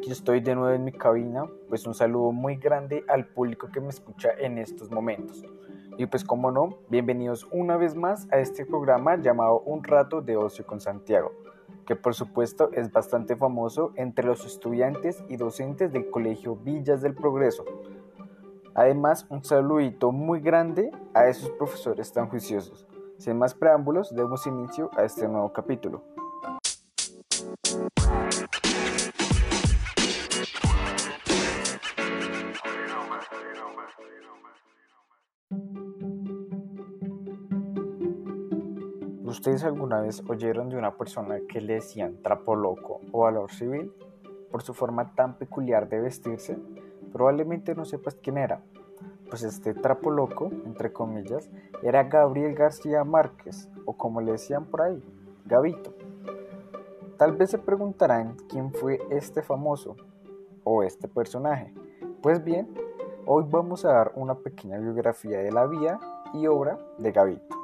Aquí estoy de nuevo en mi cabina, pues un saludo muy grande al público que me escucha en estos momentos. Y pues como no, bienvenidos una vez más a este programa llamado Un rato de ocio con Santiago, que por supuesto es bastante famoso entre los estudiantes y docentes del Colegio Villas del Progreso. Además, un saludito muy grande a esos profesores tan juiciosos. Sin más preámbulos, demos inicio a este nuevo capítulo. ¿Ustedes alguna vez oyeron de una persona que le decían trapo loco o valor civil por su forma tan peculiar de vestirse? Probablemente no sepas quién era. Pues este trapo loco, entre comillas, era Gabriel García Márquez, o como le decían por ahí, Gabito. Tal vez se preguntarán quién fue este famoso o este personaje. Pues bien, hoy vamos a dar una pequeña biografía de la vida y obra de Gabito.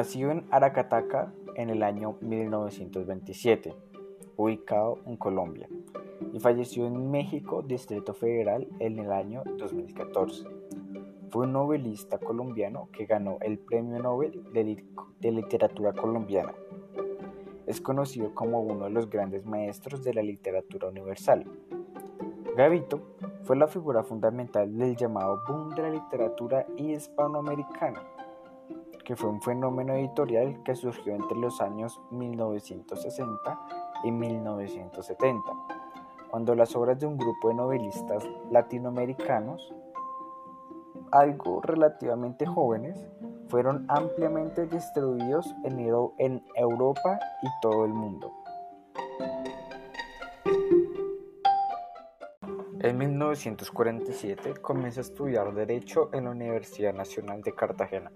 Nació en Aracataca en el año 1927, ubicado en Colombia, y falleció en México, Distrito Federal, en el año 2014. Fue un novelista colombiano que ganó el Premio Nobel de, Literatura Colombiana. Es conocido como uno de los grandes maestros de la literatura universal. Gavito fue la figura fundamental del llamado boom de la literatura hispanoamericana que fue un fenómeno editorial que surgió entre los años 1960 y 1970, cuando las obras de un grupo de novelistas latinoamericanos, algo relativamente jóvenes, fueron ampliamente distribuidos en, Europa y todo el mundo. En 1947 comienza a estudiar Derecho en la Universidad Nacional de Cartagena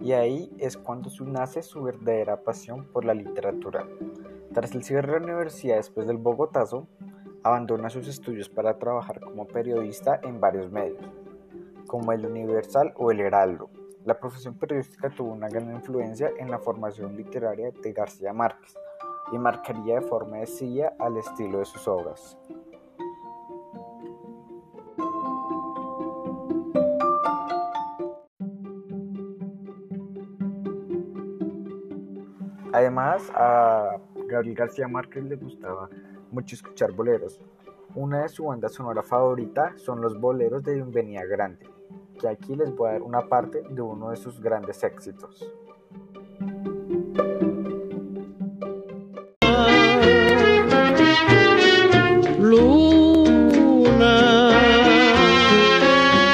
y ahí es cuando nace su verdadera pasión por la literatura. Tras el cierre de la universidad después del Bogotazo, abandona sus estudios para trabajar como periodista en varios medios, como el Universal o el Heraldo. La profesión periodística tuvo una gran influencia en la formación literaria de García Márquez y marcaría de forma decisiva al estilo de sus obras. Además, a Gabriel García Márquez le gustaba mucho escuchar boleros. Una de su banda sonora favorita son los boleros de Bienvenida Grande, que aquí les voy a dar una parte de uno de sus grandes éxitos. Luna,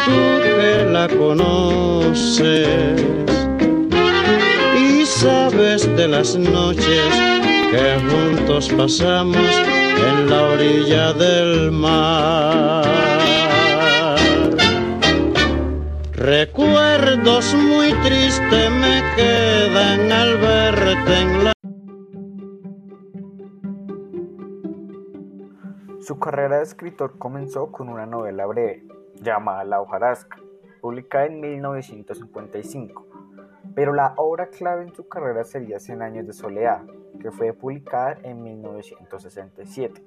tú que la conoces de las noches que juntos pasamos en la orilla del mar. Recuerdos muy tristes me quedan al verte en la... Su carrera de escritor comenzó con una novela breve llamada La hojarasca, publicada en 1955 pero la obra clave en su carrera sería Cien años de soledad, que fue publicada en 1967.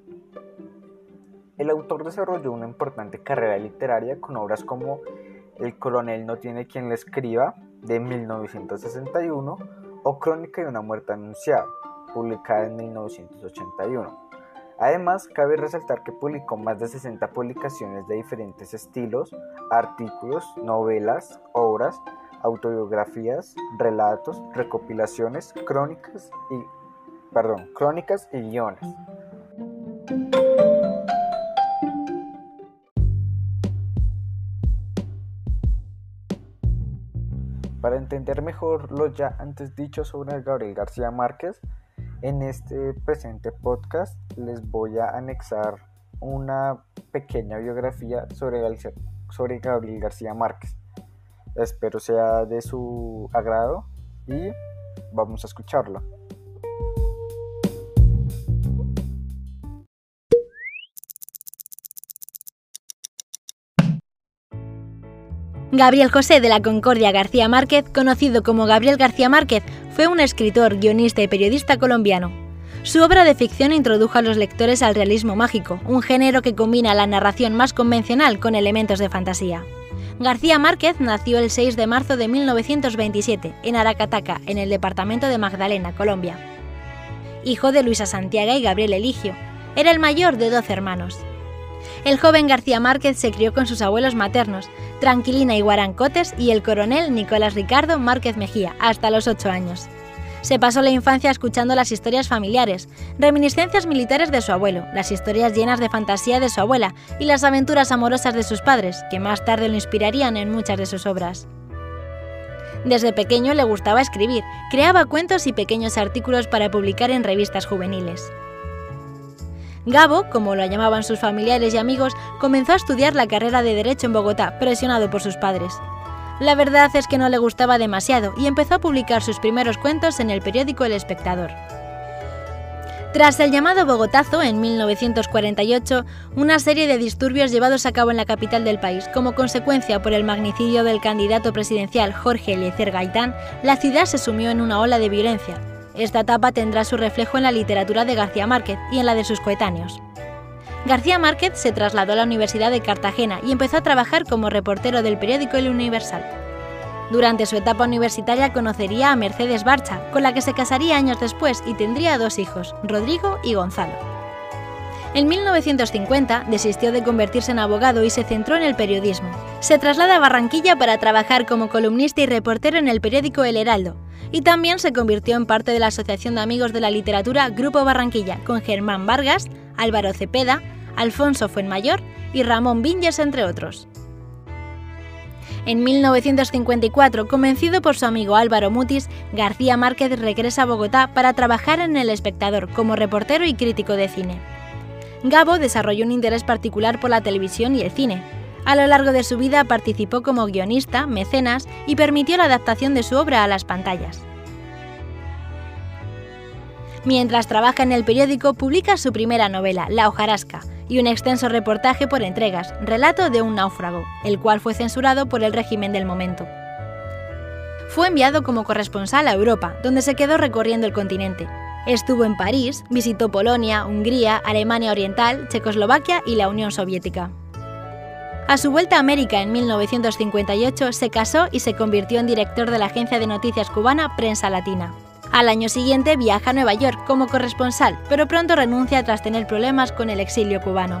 El autor desarrolló una importante carrera literaria con obras como El coronel no tiene quien le escriba, de 1961, o Crónica de una muerte anunciada, publicada en 1981. Además, cabe resaltar que publicó más de 60 publicaciones de diferentes estilos, artículos, novelas, obras, autobiografías, relatos, recopilaciones, crónicas y perdón, crónicas y guiones. Para entender mejor lo ya antes dicho sobre Gabriel García Márquez, en este presente podcast les voy a anexar una pequeña biografía sobre, sobre Gabriel García Márquez. Espero sea de su agrado y vamos a escucharlo. Gabriel José de la Concordia García Márquez, conocido como Gabriel García Márquez, fue un escritor, guionista y periodista colombiano. Su obra de ficción introdujo a los lectores al realismo mágico, un género que combina la narración más convencional con elementos de fantasía. García Márquez nació el 6 de marzo de 1927 en Aracataca, en el departamento de Magdalena, Colombia. Hijo de Luisa Santiago y Gabriel Eligio, era el mayor de 12 hermanos. El joven García Márquez se crió con sus abuelos maternos, Tranquilina y Guarancotes y el coronel Nicolás Ricardo Márquez Mejía, hasta los 8 años. Se pasó la infancia escuchando las historias familiares, reminiscencias militares de su abuelo, las historias llenas de fantasía de su abuela y las aventuras amorosas de sus padres, que más tarde lo inspirarían en muchas de sus obras. Desde pequeño le gustaba escribir, creaba cuentos y pequeños artículos para publicar en revistas juveniles. Gabo, como lo llamaban sus familiares y amigos, comenzó a estudiar la carrera de Derecho en Bogotá, presionado por sus padres. La verdad es que no le gustaba demasiado y empezó a publicar sus primeros cuentos en el periódico El Espectador. Tras el llamado Bogotazo en 1948, una serie de disturbios llevados a cabo en la capital del país como consecuencia por el magnicidio del candidato presidencial Jorge Eliezer Gaitán, la ciudad se sumió en una ola de violencia, esta etapa tendrá su reflejo en la literatura de García Márquez y en la de sus coetáneos. García Márquez se trasladó a la Universidad de Cartagena y empezó a trabajar como reportero del periódico El Universal. Durante su etapa universitaria conocería a Mercedes Barcha, con la que se casaría años después y tendría dos hijos, Rodrigo y Gonzalo. En 1950 desistió de convertirse en abogado y se centró en el periodismo. Se traslada a Barranquilla para trabajar como columnista y reportero en el periódico El Heraldo, y también se convirtió en parte de la Asociación de Amigos de la Literatura Grupo Barranquilla, con Germán Vargas, Álvaro Cepeda, Alfonso Fuenmayor y Ramón Viñes, entre otros. En 1954, convencido por su amigo Álvaro Mutis, García Márquez regresa a Bogotá para trabajar en El Espectador como reportero y crítico de cine. Gabo desarrolló un interés particular por la televisión y el cine, a lo largo de su vida participó como guionista, mecenas y permitió la adaptación de su obra a las pantallas. Mientras trabaja en el periódico, publica su primera novela, La hojarasca, y un extenso reportaje por entregas, Relato de un náufrago, el cual fue censurado por el régimen del momento. Fue enviado como corresponsal a Europa, donde se quedó recorriendo el continente. Estuvo en París, visitó Polonia, Hungría, Alemania Oriental, Checoslovaquia y la Unión Soviética. A su vuelta a América en 1958 se casó y se convirtió en director de la agencia de noticias cubana Prensa Latina. Al año siguiente viaja a Nueva York como corresponsal, pero pronto renuncia tras tener problemas con el exilio cubano.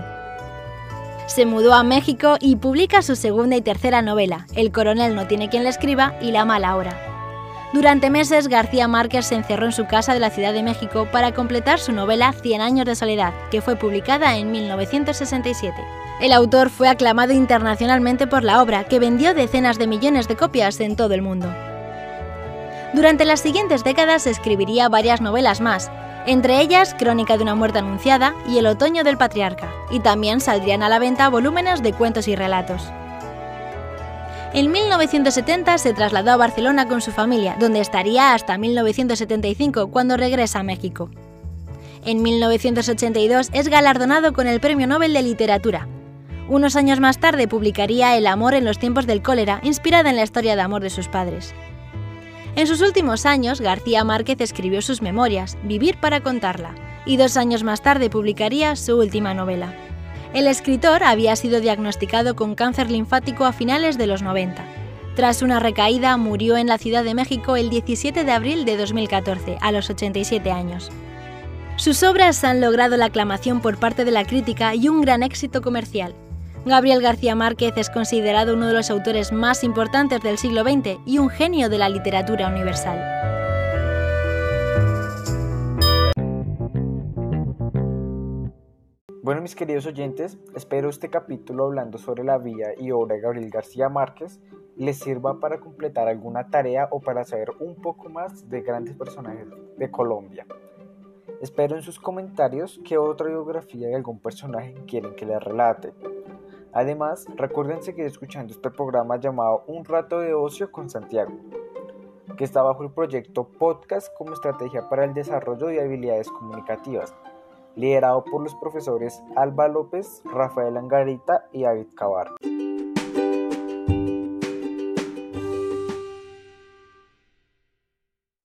Se mudó a México y publica su segunda y tercera novela, El coronel no tiene quien le escriba y La mala hora. Durante meses, García Márquez se encerró en su casa de la Ciudad de México para completar su novela Cien años de soledad, que fue publicada en 1967. El autor fue aclamado internacionalmente por la obra, que vendió decenas de millones de copias en todo el mundo. Durante las siguientes décadas escribiría varias novelas más, entre ellas Crónica de una muerte anunciada y El otoño del patriarca, y también saldrían a la venta volúmenes de cuentos y relatos. En 1970 se trasladó a Barcelona con su familia, donde estaría hasta 1975 cuando regresa a México. En 1982 es galardonado con el Premio Nobel de Literatura, unos años más tarde publicaría El amor en los tiempos del cólera, inspirada en la historia de amor de sus padres. En sus últimos años, García Márquez escribió sus memorias, Vivir para contarla, y dos años más tarde publicaría su última novela. El escritor había sido diagnosticado con cáncer linfático a finales de los 90. Tras una recaída, murió en la Ciudad de México el 17 de abril de 2014, a los 87 años. Sus obras han logrado la aclamación por parte de la crítica y un gran éxito comercial. Gabriel García Márquez es considerado uno de los autores más importantes del siglo XX y un genio de la literatura universal. Bueno, mis queridos oyentes, espero este capítulo hablando sobre la vida y obra de Gabriel García Márquez les sirva para completar alguna tarea o para saber un poco más de grandes personajes de Colombia. Espero en sus comentarios qué otra biografía de algún personaje quieren que les relate. Además, recuerden seguir escuchando este programa llamado Un rato de ocio con Santiago, que está bajo el proyecto Podcast como estrategia para el desarrollo de habilidades comunicativas, liderado por los profesores Alba López, Rafael Angarita y David Cabar.